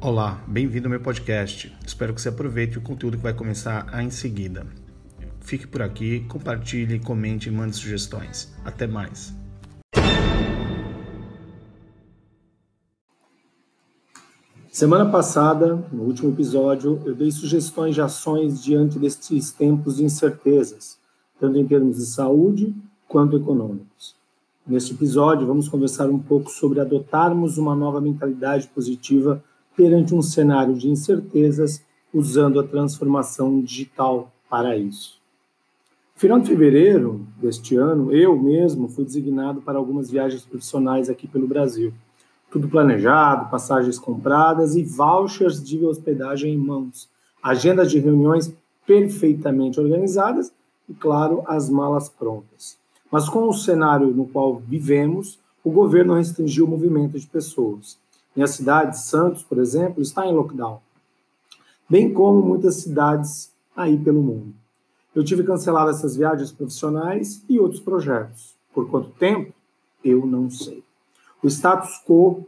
Olá, bem-vindo ao meu podcast. Espero que você aproveite o conteúdo que vai começar em seguida. Fique por aqui, compartilhe, comente e mande sugestões. Até mais. Semana passada, no último episódio, eu dei sugestões de ações diante destes tempos de incertezas, tanto em termos de saúde quanto econômicos. Neste episódio, vamos conversar um pouco sobre adotarmos uma nova mentalidade positiva perante um cenário de incertezas, usando a transformação digital para isso. Final de fevereiro deste ano, eu mesmo fui designado para algumas viagens profissionais aqui pelo Brasil. Tudo planejado, passagens compradas e vouchers de hospedagem em mãos. Agendas de reuniões perfeitamente organizadas e, claro, as malas prontas. Mas com o cenário no qual vivemos, o governo restringiu o movimento de pessoas. Minha cidade, Santos, por exemplo, está em lockdown, bem como muitas cidades aí pelo mundo. Eu tive que cancelar essas viagens profissionais e outros projetos. Por quanto tempo? Eu não sei. O status quo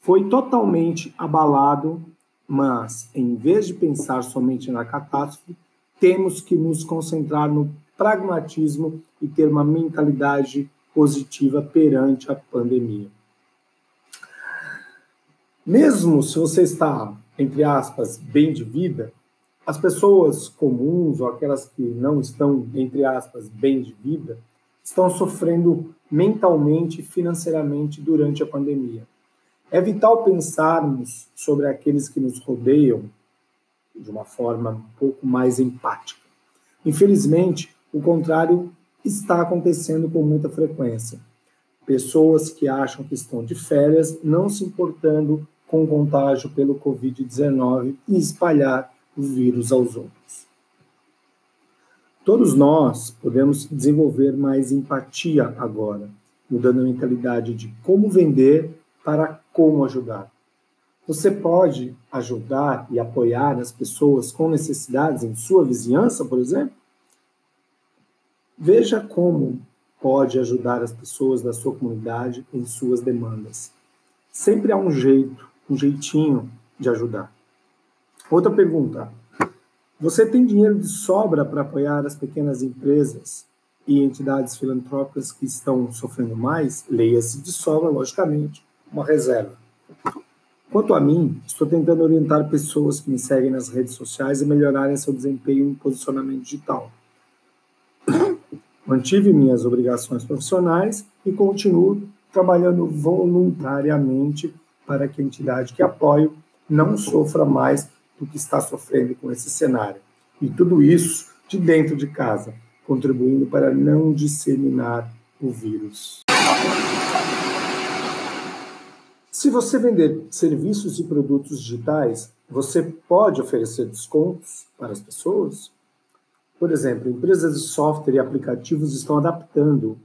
foi totalmente abalado, mas em vez de pensar somente na catástrofe, temos que nos concentrar no pragmatismo e ter uma mentalidade positiva perante a pandemia. Mesmo se você está, entre aspas, bem de vida, as pessoas comuns ou aquelas que não estão, entre aspas, bem de vida, estão sofrendo mentalmente e financeiramente durante a pandemia. É vital pensarmos sobre aqueles que nos rodeiam de uma forma um pouco mais empática. Infelizmente, o contrário está acontecendo com muita frequência. Pessoas que acham que estão de férias, não se importando com contágio pelo Covid-19 e espalhar o vírus aos outros. Todos nós podemos desenvolver mais empatia agora, mudando a mentalidade de como vender para como ajudar. Você pode ajudar e apoiar as pessoas com necessidades em sua vizinhança, por exemplo? Veja como pode ajudar as pessoas da sua comunidade em suas demandas. Sempre há um jeito um jeitinho de ajudar. Outra pergunta: você tem dinheiro de sobra para apoiar as pequenas empresas e entidades filantrópicas que estão sofrendo mais? Leia-se de sobra, logicamente, uma reserva. Quanto a mim, estou tentando orientar pessoas que me seguem nas redes sociais a melhorarem seu desempenho em posicionamento digital. Mantive minhas obrigações profissionais e continuo trabalhando voluntariamente para que a entidade que apoio não sofra mais do que está sofrendo com esse cenário. E tudo isso de dentro de casa, contribuindo para não disseminar o vírus. Se você vender serviços e produtos digitais, você pode oferecer descontos para as pessoas? Por exemplo, empresas de software e aplicativos estão adaptando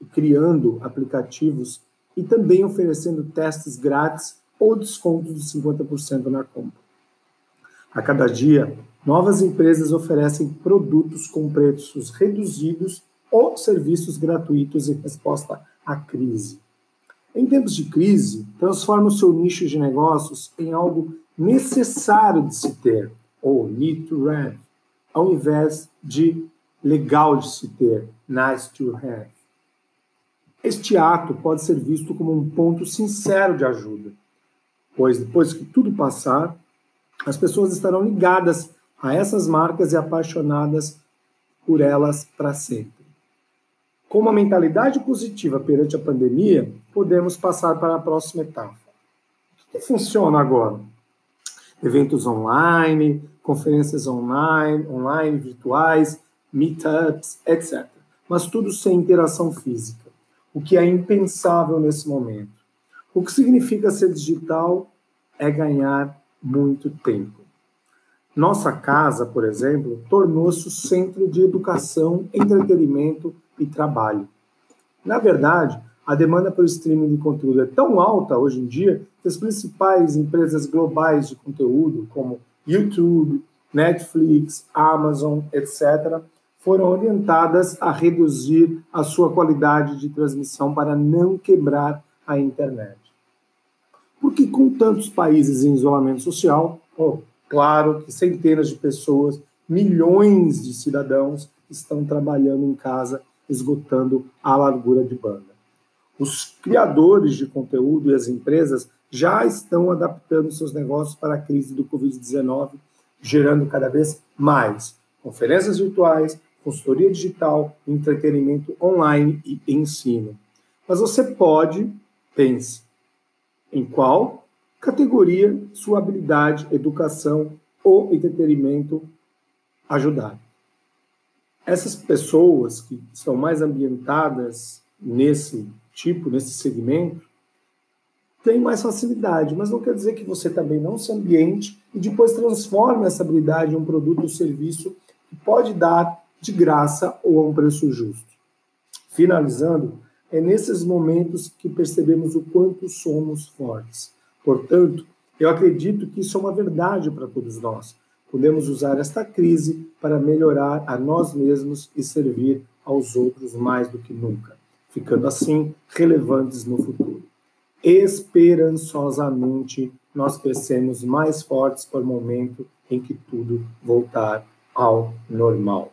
e criando aplicativos e também oferecendo testes grátis ou desconto de 50% na compra. A cada dia, novas empresas oferecem produtos com preços reduzidos ou serviços gratuitos em resposta à crise. Em tempos de crise, transforma o seu nicho de negócios em algo necessário de se ter, ou need to have, ao invés de legal de se ter, nice to have. Este ato pode ser visto como um ponto sincero de ajuda, pois depois que tudo passar, as pessoas estarão ligadas a essas marcas e apaixonadas por elas para sempre. Com uma mentalidade positiva perante a pandemia, podemos passar para a próxima etapa. O que funciona agora? Eventos online, conferências online, online virtuais, meetups, etc. Mas tudo sem interação física o que é impensável nesse momento. O que significa ser digital é ganhar muito tempo. Nossa casa, por exemplo, tornou-se o centro de educação, entretenimento e trabalho. Na verdade, a demanda pelo streaming de conteúdo é tão alta hoje em dia que as principais empresas globais de conteúdo, como YouTube, Netflix, Amazon, etc., foram orientadas a reduzir a sua qualidade de transmissão para não quebrar a internet. Porque com tantos países em isolamento social, oh, claro que centenas de pessoas, milhões de cidadãos estão trabalhando em casa, esgotando a largura de banda. Os criadores de conteúdo e as empresas já estão adaptando seus negócios para a crise do Covid-19, gerando cada vez mais conferências virtuais, consultoria digital, entretenimento online e ensino. Mas você pode, pense, em qual categoria sua habilidade, educação ou entretenimento ajudar. Essas pessoas que estão mais ambientadas nesse tipo, nesse segmento, têm mais facilidade, mas não quer dizer que você também não se ambiente e depois transforme essa habilidade em um produto ou serviço que pode dar de graça ou a um preço justo. Finalizando, é nesses momentos que percebemos o quanto somos fortes. Portanto, eu acredito que isso é uma verdade para todos nós. Podemos usar esta crise para melhorar a nós mesmos e servir aos outros mais do que nunca, ficando assim relevantes no futuro. Esperançosamente, nós crescemos mais fortes para o momento em que tudo voltar ao normal.